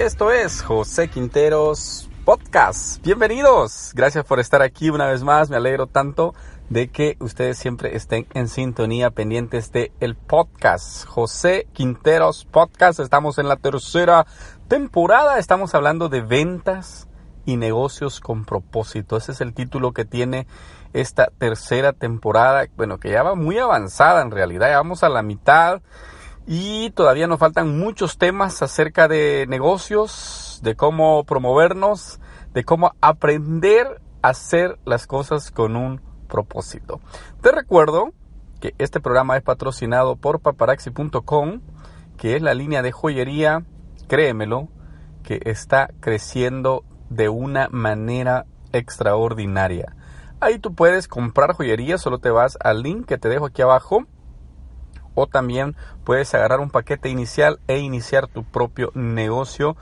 Esto es José Quinteros Podcast. Bienvenidos. Gracias por estar aquí una vez más. Me alegro tanto de que ustedes siempre estén en sintonía pendientes de el podcast. José Quinteros Podcast. Estamos en la tercera temporada. Estamos hablando de ventas y negocios con propósito. Ese es el título que tiene esta tercera temporada. Bueno, que ya va muy avanzada en realidad. Ya vamos a la mitad. Y todavía nos faltan muchos temas acerca de negocios, de cómo promovernos, de cómo aprender a hacer las cosas con un propósito. Te recuerdo que este programa es patrocinado por paparaxi.com, que es la línea de joyería, créemelo, que está creciendo de una manera extraordinaria. Ahí tú puedes comprar joyería, solo te vas al link que te dejo aquí abajo o también puedes agarrar un paquete inicial e iniciar tu propio negocio.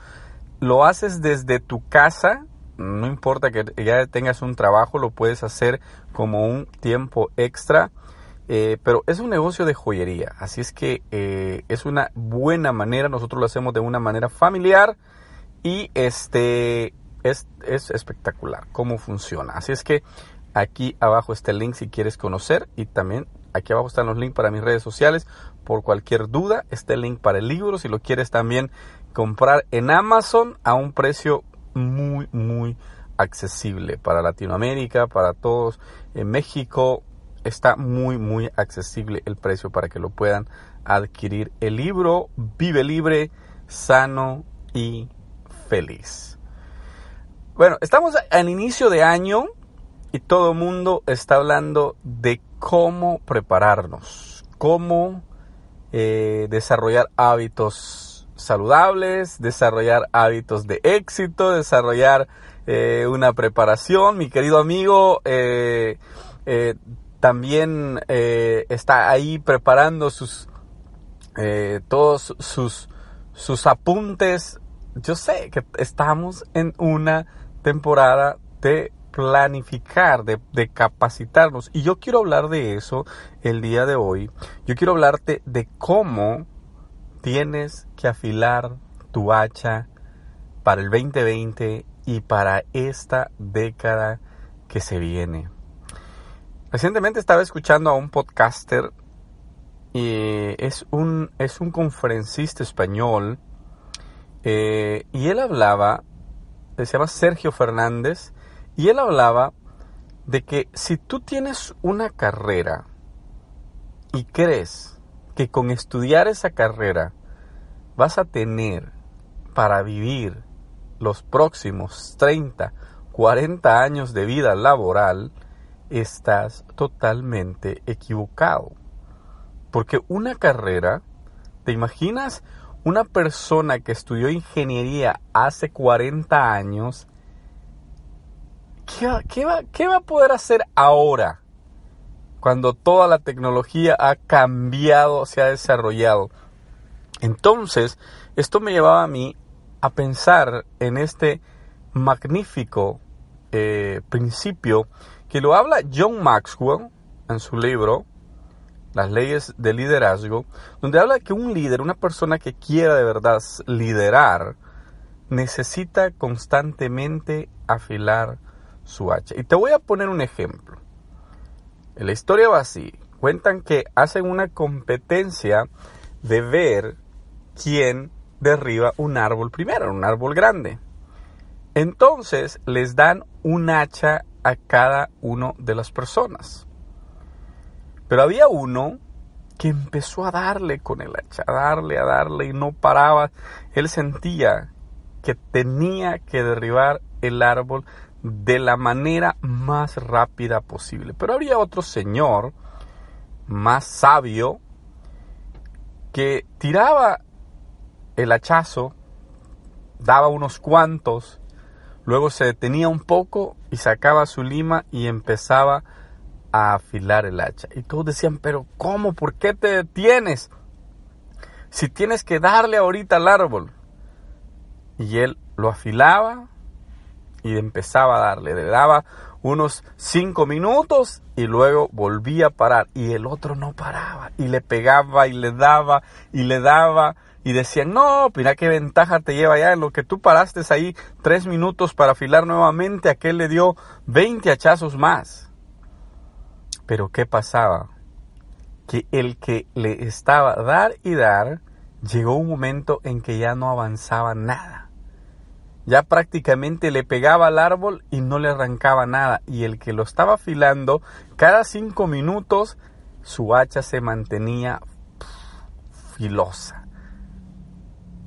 Lo haces desde tu casa, no importa que ya tengas un trabajo, lo puedes hacer como un tiempo extra. eh, pero es un negocio de joyería, así es que eh, es una buena manera. Nosotros lo hacemos de una manera familiar y este es, es espectacular cómo funciona. Así es que aquí abajo está el link si quieres conocer y también aquí abajo están los links para mis redes sociales. Por cualquier duda, está el link para el libro si lo quieres también comprar en Amazon a un precio muy, muy accesible para Latinoamérica, para todos. En México está muy, muy accesible el precio para que lo puedan adquirir. El libro Vive Libre, Sano y Feliz. Bueno, estamos en inicio de año y todo el mundo está hablando de cómo prepararnos, cómo eh, desarrollar hábitos saludables, desarrollar hábitos de éxito, desarrollar eh, una preparación. Mi querido amigo eh, también está ahí preparando sus todos sus sus apuntes. Yo sé que estamos en una temporada de planificar, de, capacitarnos. Y yo quiero hablar de eso el día de hoy. Yo quiero hablarte de cómo tienes que afilar tu hacha para el 2020 y para esta década que se viene. Recientemente estaba escuchando a un podcaster y es un, es un conferencista español eh, y él hablaba, se llama Sergio Fernández, y él hablaba de que si tú tienes una carrera y crees que con estudiar esa carrera vas a tener para vivir los próximos 30, 40 años de vida laboral, estás totalmente equivocado. Porque una carrera, ¿te imaginas una persona que estudió ingeniería hace 40 años? ¿Qué va, qué, va, ¿Qué va a poder hacer ahora? Cuando toda la tecnología ha cambiado, se ha desarrollado. Entonces, esto me llevaba a mí a pensar en este magnífico eh, principio que lo habla John Maxwell en su libro Las leyes del liderazgo, donde habla que un líder, una persona que quiera de verdad liderar, necesita constantemente afilar su hacha. Y te voy a poner un ejemplo. La historia va así. Cuentan que hacen una competencia de ver quién derriba un árbol primero, un árbol grande. Entonces les dan un hacha a cada uno de las personas. Pero había uno que empezó a darle con el hacha, a darle, a darle y no paraba. Él sentía que tenía que derribar el árbol de la manera más rápida posible. Pero había otro señor más sabio que tiraba el hachazo, daba unos cuantos, luego se detenía un poco y sacaba su lima y empezaba a afilar el hacha. Y todos decían, pero ¿cómo? ¿Por qué te detienes? Si tienes que darle ahorita al árbol. Y él lo afilaba y empezaba a darle. Le daba unos cinco minutos y luego volvía a parar. Y el otro no paraba. Y le pegaba y le daba y le daba. Y decían, no, mira qué ventaja te lleva ya en lo que tú paraste ahí tres minutos para afilar nuevamente. Aquel le dio 20 hachazos más. Pero ¿qué pasaba? Que el que le estaba dar y dar, llegó un momento en que ya no avanzaba nada ya prácticamente le pegaba al árbol y no le arrancaba nada. Y el que lo estaba afilando, cada cinco minutos su hacha se mantenía filosa.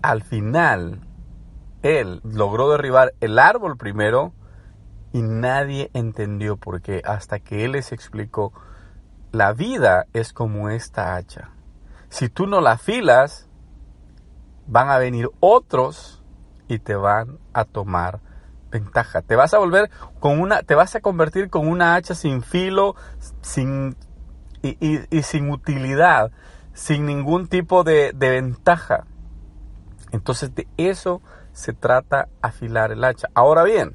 Al final, él logró derribar el árbol primero y nadie entendió por qué hasta que él les explicó, la vida es como esta hacha. Si tú no la afilas, van a venir otros y te van a tomar ventaja. Te vas a volver con una, te vas a convertir con una hacha sin filo, sin y, sin utilidad, sin ningún tipo de, de ventaja. Entonces de eso se trata afilar el hacha. Ahora bien,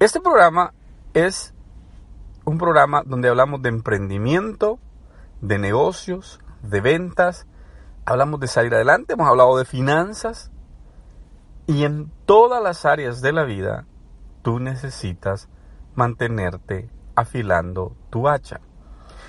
este programa es un programa donde hablamos de emprendimiento, de negocios, de ventas, hablamos de salir adelante, hemos hablado de finanzas, y en todas las áreas de la vida, tú necesitas mantenerte afilando tu hacha.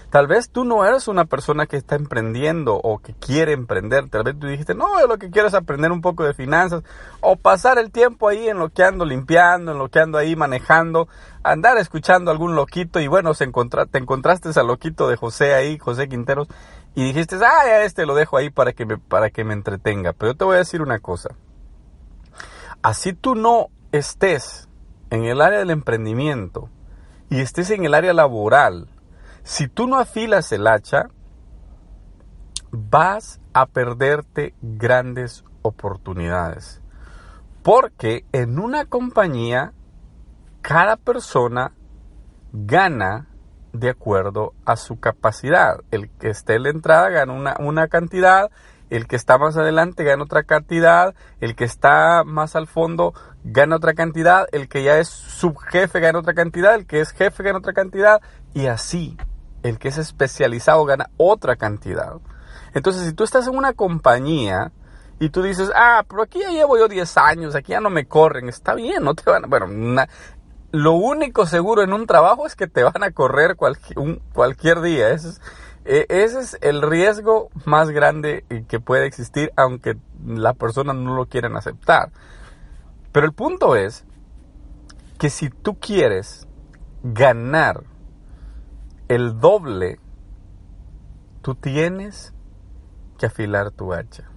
Tal vez tú no eres una persona que está emprendiendo o que quiere emprender. Tal vez tú dijiste, no, yo lo que quiero es aprender un poco de finanzas o pasar el tiempo ahí en lo que ando limpiando, en lo que ando ahí manejando, andar escuchando a algún loquito y bueno, te encontraste al loquito de José ahí, José Quinteros, y dijiste, ah, este lo dejo ahí para que me, para que me entretenga. Pero yo te voy a decir una cosa. Así tú no estés en el área del emprendimiento y estés en el área laboral, si tú no afilas el hacha, vas a perderte grandes oportunidades. Porque en una compañía, cada persona gana de acuerdo a su capacidad. El que esté en la entrada gana una, una cantidad, el que está más adelante gana otra cantidad, el que está más al fondo gana otra cantidad, el que ya es subjefe gana otra cantidad, el que es jefe gana otra cantidad, y así, el que es especializado gana otra cantidad. Entonces, si tú estás en una compañía y tú dices, ah, pero aquí ya llevo yo 10 años, aquí ya no me corren, está bien, no te van a... Bueno, lo único seguro en un trabajo es que te van a correr cualquier, día. Eso es, ese es el riesgo más grande que puede existir, aunque la persona no lo quieran aceptar. Pero el punto es que si tú quieres ganar el doble, tú tienes que afilar tu hacha.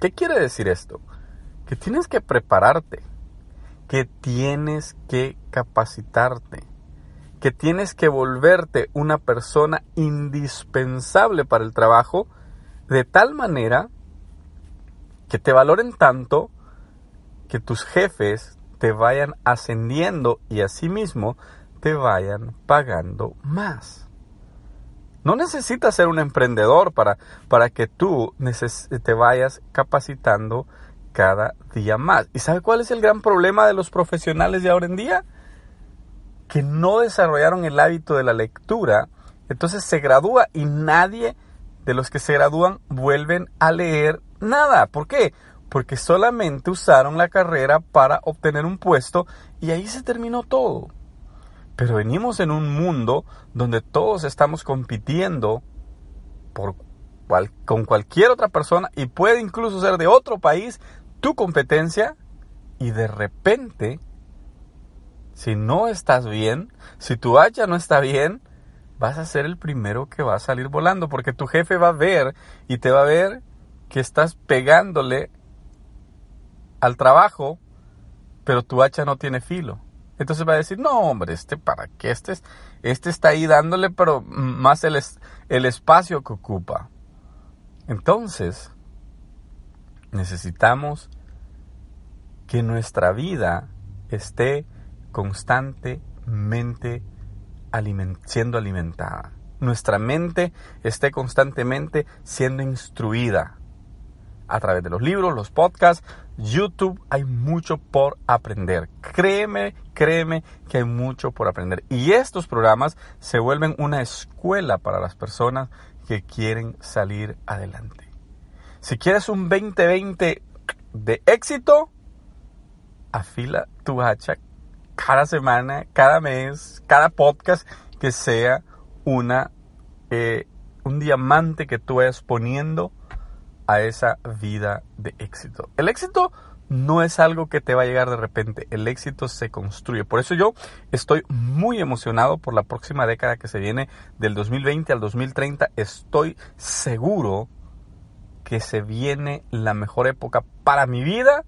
¿Qué quiere decir esto? Que tienes que prepararte, que tienes que capacitarte que tienes que volverte una persona indispensable para el trabajo de tal manera que te valoren tanto que tus jefes te vayan ascendiendo y asimismo te vayan pagando más. No necesitas ser un emprendedor para, para que tú te vayas capacitando cada día más. ¿Y sabe cuál es el gran problema de los profesionales de ahora en día? Que no desarrollaron el hábito de la lectura, entonces se gradúa y nadie de los que se gradúan vuelven a leer nada. ¿Por qué? Porque solamente usaron la carrera para obtener un puesto y ahí se terminó todo. Pero venimos en un mundo donde todos estamos compitiendo con cualquier otra persona y puede incluso ser de otro país tu competencia y de repente si no estás bien, si tu hacha no está bien, vas a ser el primero que va a salir volando, porque tu jefe va a ver y te va a ver que estás pegándole al trabajo, pero tu hacha no tiene filo. Entonces va a decir, no hombre, este para qué, este, es- este está ahí dándole, pero más el, el espacio que ocupa. Entonces, necesitamos que nuestra vida esté constantemente siendo alimentada. Nuestra mente esté constantemente siendo instruida a través de los libros, los podcasts, YouTube. Hay mucho por aprender. Créeme, créeme que hay mucho por aprender. Y estos programas se vuelven una escuela para las personas que quieren salir adelante. Si quieres un 2020 de éxito, afila tu hacha cada semana, cada mes, cada podcast que sea una eh, un diamante que tú vayas poniendo a esa vida de éxito. El éxito no es algo que te va a llegar de repente, el éxito se construye. Por eso yo estoy muy emocionado por la próxima década que se viene, del 2020 al 2030. Estoy seguro que se viene la mejor época para mi vida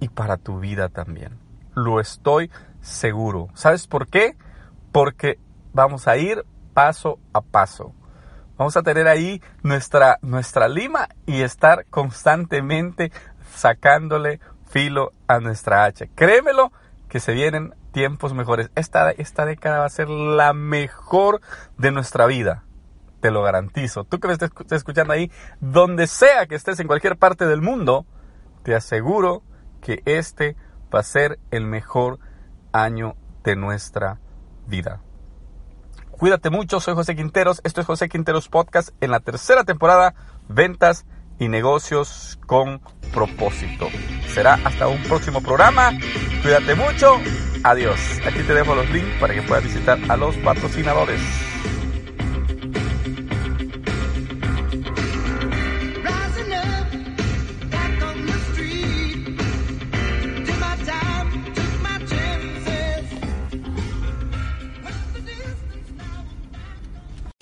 y para tu vida también. Lo estoy seguro. ¿Sabes por qué? Porque vamos a ir paso a paso. Vamos a tener ahí nuestra, nuestra lima y estar constantemente sacándole filo a nuestra hacha. Créemelo que se vienen tiempos mejores. Esta, esta década va a ser la mejor de nuestra vida. Te lo garantizo. Tú que me estés escuchando ahí, donde sea que estés en cualquier parte del mundo, te aseguro que este va a ser el mejor año de nuestra vida. Cuídate mucho, soy José Quinteros, esto es José Quinteros Podcast en la tercera temporada, ventas y negocios con propósito. Será hasta un próximo programa, cuídate mucho, adiós. Aquí te dejo los links para que puedas visitar a los patrocinadores.